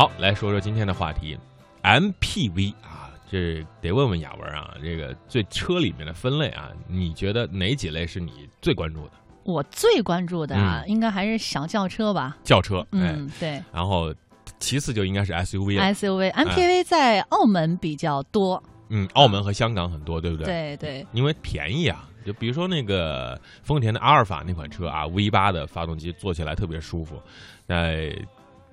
好，来说说今天的话题，MPV 啊，这得问问雅文啊，这个最车里面的分类啊，你觉得哪几类是你最关注的？我最关注的啊，应该还是小轿车吧。轿车，嗯，对。然后，其次就应该是 SUV。SUV，MPV 在澳门比较多。嗯，澳门和香港很多，对不对？对对。因为便宜啊，就比如说那个丰田的阿尔法那款车啊，V 八的发动机坐起来特别舒服，在。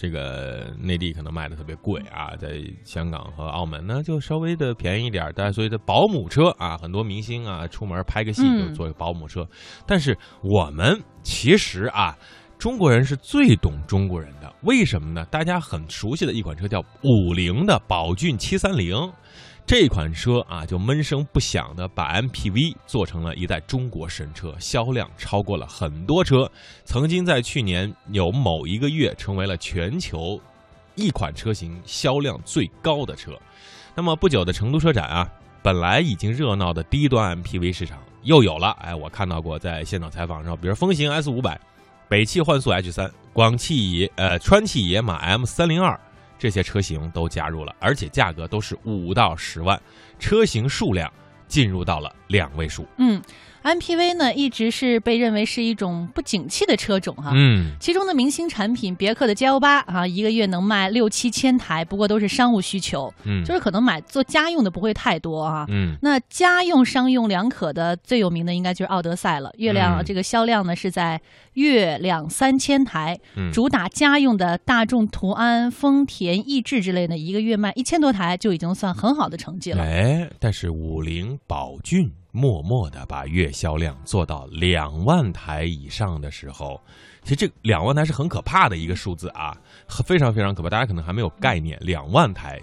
这个内地可能卖的特别贵啊，在香港和澳门呢就稍微的便宜一点，但是所以的保姆车啊，很多明星啊出门拍个戏就坐保姆车。但是我们其实啊，中国人是最懂中国人的，为什么呢？大家很熟悉的一款车叫五菱的宝骏七三零。这款车啊，就闷声不响的把 MPV 做成了一代中国神车，销量超过了很多车。曾经在去年有某一个月成为了全球一款车型销量最高的车。那么不久的成都车展啊，本来已经热闹的低端 MPV 市场又有了。哎，我看到过在现场采访上，比如风行 S 五百、北汽幻速 H 三、广汽野呃川汽野马 M 三零二。这些车型都加入了，而且价格都是五到十万，车型数量进入到了两位数。嗯。MPV 呢，一直是被认为是一种不景气的车种哈。嗯。其中的明星产品，别克的 GL 八啊，一个月能卖六七千台，不过都是商务需求。嗯。就是可能买做家用的不会太多啊。嗯。那家用、商用两可的最有名的应该就是奥德赛了，月亮这个销量呢是在月两三千台。嗯。主打家用的大众途安、丰田逸致之类的，一个月卖一千多台就已经算很好的成绩了。哎，但是五菱宝骏。默默的把月销量做到两万台以上的时候，其实这两万台是很可怕的一个数字啊，非常非常可怕。大家可能还没有概念，两万台，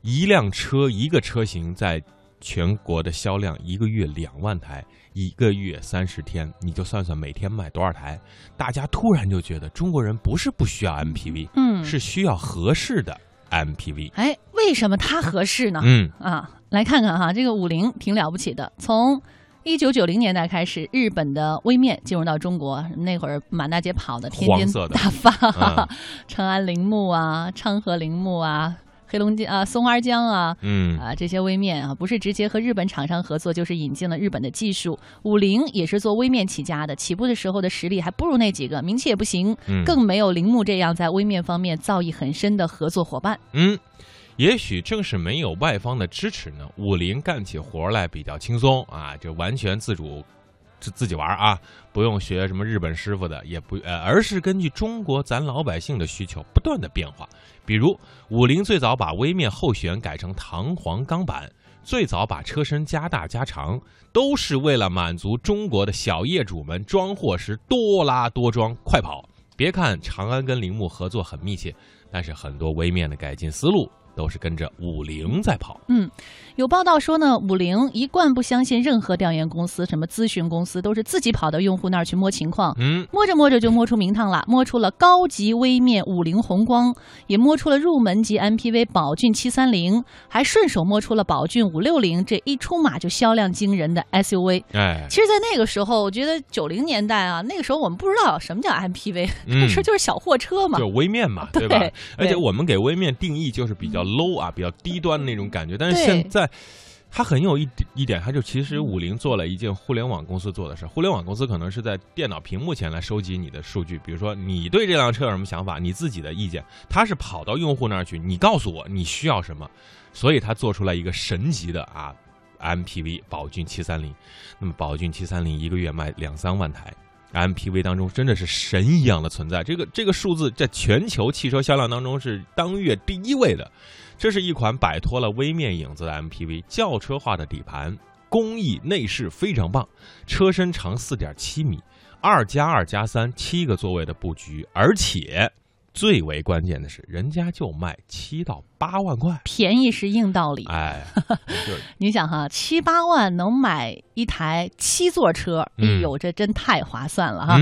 一辆车一个车型在全国的销量一个月两万台，一个月三十天，你就算算每天卖多少台，大家突然就觉得中国人不是不需要 MPV，嗯，是需要合适的 MPV。哎，为什么它合适呢？嗯啊。来看看哈，这个五菱挺了不起的。从一九九零年代开始，日本的微面进入到中国，那会儿满大街跑的，天天大发，长安铃木啊，昌河铃木啊，黑龙江啊，松花江啊，嗯啊，这些微面啊，不是直接和日本厂商合作，就是引进了日本的技术。五菱也是做微面起家的，起步的时候的实力还不如那几个，名气也不行，更没有铃木这样在微面方面造诣很深的合作伙伴。嗯。也许正是没有外方的支持呢，五菱干起活来比较轻松啊，就完全自主，自自己玩啊，不用学什么日本师傅的，也不呃，而是根据中国咱老百姓的需求不断的变化。比如五菱最早把微面后悬改成弹簧钢板，最早把车身加大加长，都是为了满足中国的小业主们装货时多拉多装快跑。别看长安跟铃木合作很密切，但是很多微面的改进思路。都是跟着五菱在跑。嗯，有报道说呢，五菱一贯不相信任何调研公司、什么咨询公司，都是自己跑到用户那儿去摸情况。嗯，摸着摸着就摸出名堂了，摸出了高级微面五菱宏光，也摸出了入门级 MPV 宝骏七三零，还顺手摸出了宝骏五六零这一出马就销量惊人的 SUV。哎，其实，在那个时候，我觉得九零年代啊，那个时候我们不知道什么叫 MPV，那时候就是小货车嘛，就微面嘛，对吧？而且我们给微面定义就是比较。Low 啊，比较低端的那种感觉，但是现在它很有一一点，它就其实五菱做了一件互联网公司做的事。互联网公司可能是在电脑屏幕前来收集你的数据，比如说你对这辆车有什么想法，你自己的意见，它是跑到用户那儿去，你告诉我你需要什么，所以它做出来一个神级的啊 MPV 宝骏七三零。那么宝骏七三零一个月卖两三万台。MPV 当中真的是神一样的存在，这个这个数字在全球汽车销量当中是当月第一位的。这是一款摆脱了微面影子的 MPV，轿车化的底盘，工艺内饰非常棒，车身长四点七米，二加二加三七个座位的布局，而且。最为关键的是，人家就卖七到八万块，便宜是硬道理。哎，你想哈，七八万能买一台七座车，哎呦，这真太划算了哈。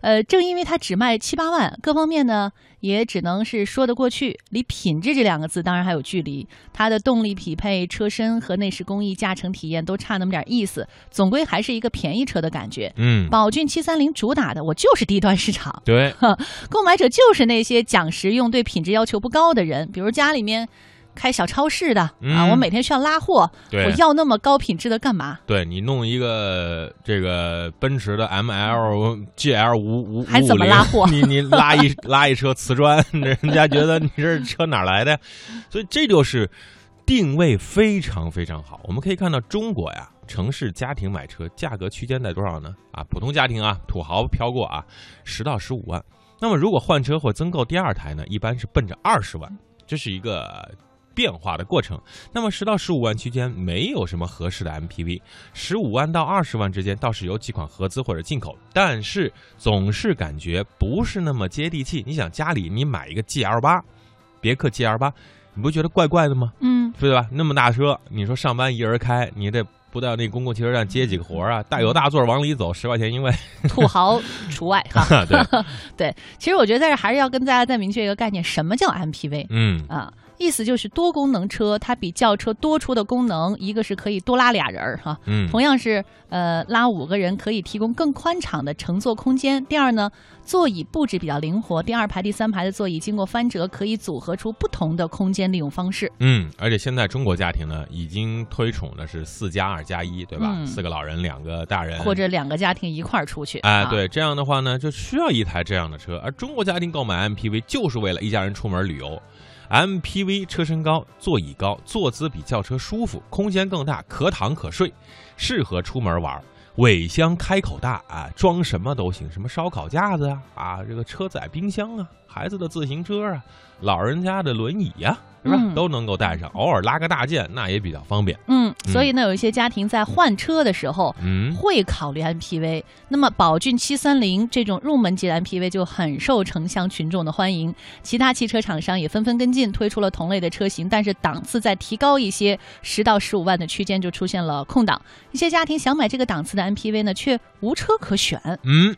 呃，正因为它只卖七八万，各方面呢也只能是说得过去，离品质这两个字当然还有距离。它的动力匹配、车身和内饰工艺、驾乘体验都差那么点意思，总归还是一个便宜车的感觉。嗯，宝骏七三零主打的我就是低端市场，对，购买者就是那些讲实用、对品质要求不高的人，比如家里面。开小超市的啊，我每天需要拉货，我要那么高品质的干嘛？对你弄一个这个奔驰的 M L G L 五五还怎么拉货？你你拉一 拉一车瓷砖，人家觉得你这车哪来的？所以这就是定位非常非常好。我们可以看到中国呀，城市家庭买车价格区间在多少呢？啊，普通家庭啊，土豪飘过啊，十到十五万。那么如果换车或增购第二台呢，一般是奔着二十万，这是一个。变化的过程，那么十到十五万区间没有什么合适的 MPV，十五万到二十万之间倒是有几款合资或者进口，但是总是感觉不是那么接地气。你想家里你买一个 GL 八，别克 GL 八，你不觉得怪怪的吗？嗯，对吧？那么大车，你说上班一人开，你得不到那公共汽车站接几个活啊？大有大座往里走，十块钱一位，土豪除外哈。对 对，其实我觉得在这还是要跟大家再明确一个概念，什么叫 MPV？嗯啊。意思就是多功能车，它比轿车多出的功能，一个是可以多拉俩人儿哈，嗯，同样是呃拉五个人，可以提供更宽敞的乘坐空间。第二呢，座椅布置比较灵活，第二排、第三排的座椅经过翻折，可以组合出不同的空间利用方式。嗯，而且现在中国家庭呢，已经推崇的是四加二加一，对吧？四个老人，两个大人，或者两个家庭一块儿出去。哎，对，这样的话呢，就需要一台这样的车。而中国家庭购买 MPV 就是为了一家人出门旅游。MPV 车身高，座椅高，坐姿比轿车舒服，空间更大，可躺可睡，适合出门玩。尾箱开口大啊，装什么都行，什么烧烤架子啊，啊，这个车载冰箱啊，孩子的自行车啊，老人家的轮椅呀。是吧？都能够带上，偶尔拉个大件，那也比较方便。嗯，所以呢，有一些家庭在换车的时候，嗯，会考虑 MPV。那么，宝骏七三零这种入门级的 MPV 就很受城乡群众的欢迎。其他汽车厂商也纷纷跟进，推出了同类的车型，但是档次再提高一些，十到十五万的区间就出现了空档。一些家庭想买这个档次的 MPV 呢，却无车可选。嗯。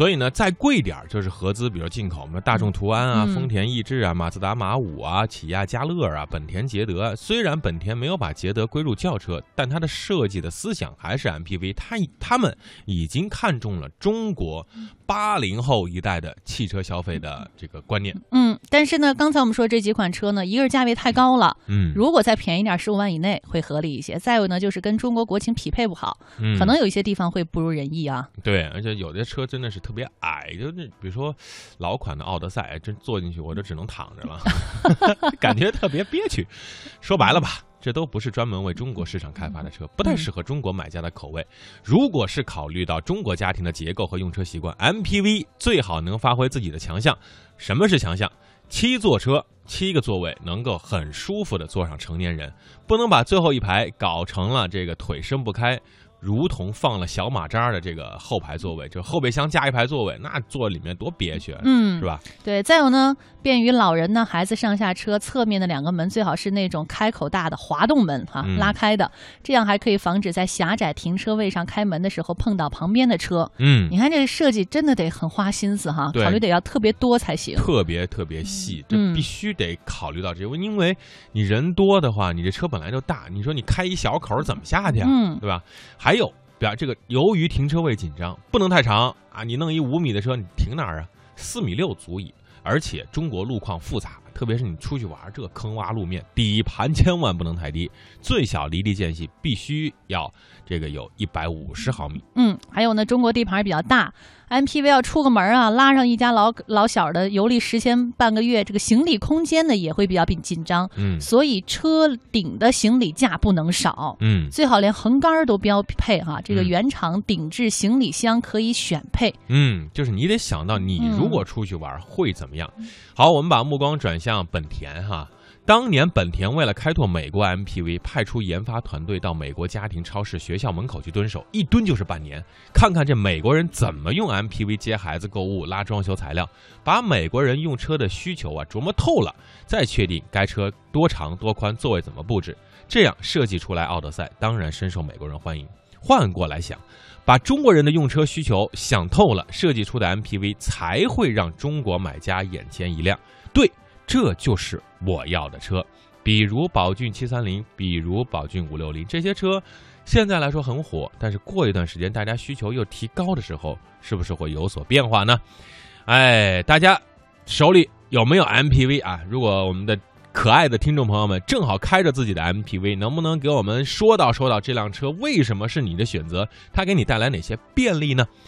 所以呢，再贵点儿就是合资，比如进口，我们大众途安啊、丰田逸致啊、马自达马五啊、起亚嘉乐啊、本田捷德。虽然本田没有把捷德归入轿车，但它的设计的思想还是 MPV。它他们已经看中了中国八零后一代的汽车消费的这个观念。嗯，但是呢，刚才我们说这几款车呢，一个是价位太高了，嗯，如果再便宜点，十五万以内会合理一些。再有呢，就是跟中国国情匹配不好，可能有一些地方会不如人意啊。对，而且有的车真的是。特别矮，就那比如说老款的奥德赛，真坐进去我就只能躺着了，感觉特别憋屈。说白了吧，这都不是专门为中国市场开发的车，不太适合中国买家的口味。如果是考虑到中国家庭的结构和用车习惯，MPV 最好能发挥自己的强项。什么是强项？七座车，七个座位，能够很舒服的坐上成年人，不能把最后一排搞成了这个腿伸不开。如同放了小马扎的这个后排座位，就后备箱加一排座位，那坐里面多憋屈，嗯，是吧？对，再有呢，便于老人呢、孩子上下车，侧面的两个门最好是那种开口大的滑动门哈，拉开的，这样还可以防止在狭窄停车位上开门的时候碰到旁边的车。嗯，你看这个设计真的得很花心思哈，考虑得要特别多才行，特别特别细，这必须得考虑到这个，因为你人多的话，你这车本来就大，你说你开一小口怎么下去啊？嗯，对吧？还还有，比方这个，由于停车位紧张，不能太长啊！你弄一五米的车，你停哪儿啊？四米六足矣。而且中国路况复杂，特别是你出去玩，这坑洼路面，底盘千万不能太低，最小离地间隙必须要这个有一百五十毫米。嗯，还有呢，中国地盘比较大，MPV 要出个门啊，拉上一家老老小的游历十天半个月，这个行李空间呢也会比较紧紧张。嗯，所以车顶的行李架不能少。嗯，最好连横杆都标配哈，这个原厂顶置行李箱可以选配。嗯，就是你得想到你如果出去玩会怎么。怎么样？好，我们把目光转向本田哈。当年本田为了开拓美国 MPV，派出研发团队到美国家庭超市、学校门口去蹲守，一蹲就是半年。看看这美国人怎么用 MPV 接孩子、购物、拉装修材料，把美国人用车的需求啊琢磨透了，再确定该车多长多宽、座位怎么布置，这样设计出来奥德赛当然深受美国人欢迎。换过来想，把中国人的用车需求想透了，设计出的 MPV 才会让中国买家眼前一亮。对，这就是我要的车。比如宝骏七三零，比如宝骏五六零，这些车现在来说很火，但是过一段时间大家需求又提高的时候，是不是会有所变化呢？哎，大家手里有没有 MPV 啊？如果我们的可爱的听众朋友们正好开着自己的 MPV，能不能给我们说道说道这辆车为什么是你的选择？它给你带来哪些便利呢？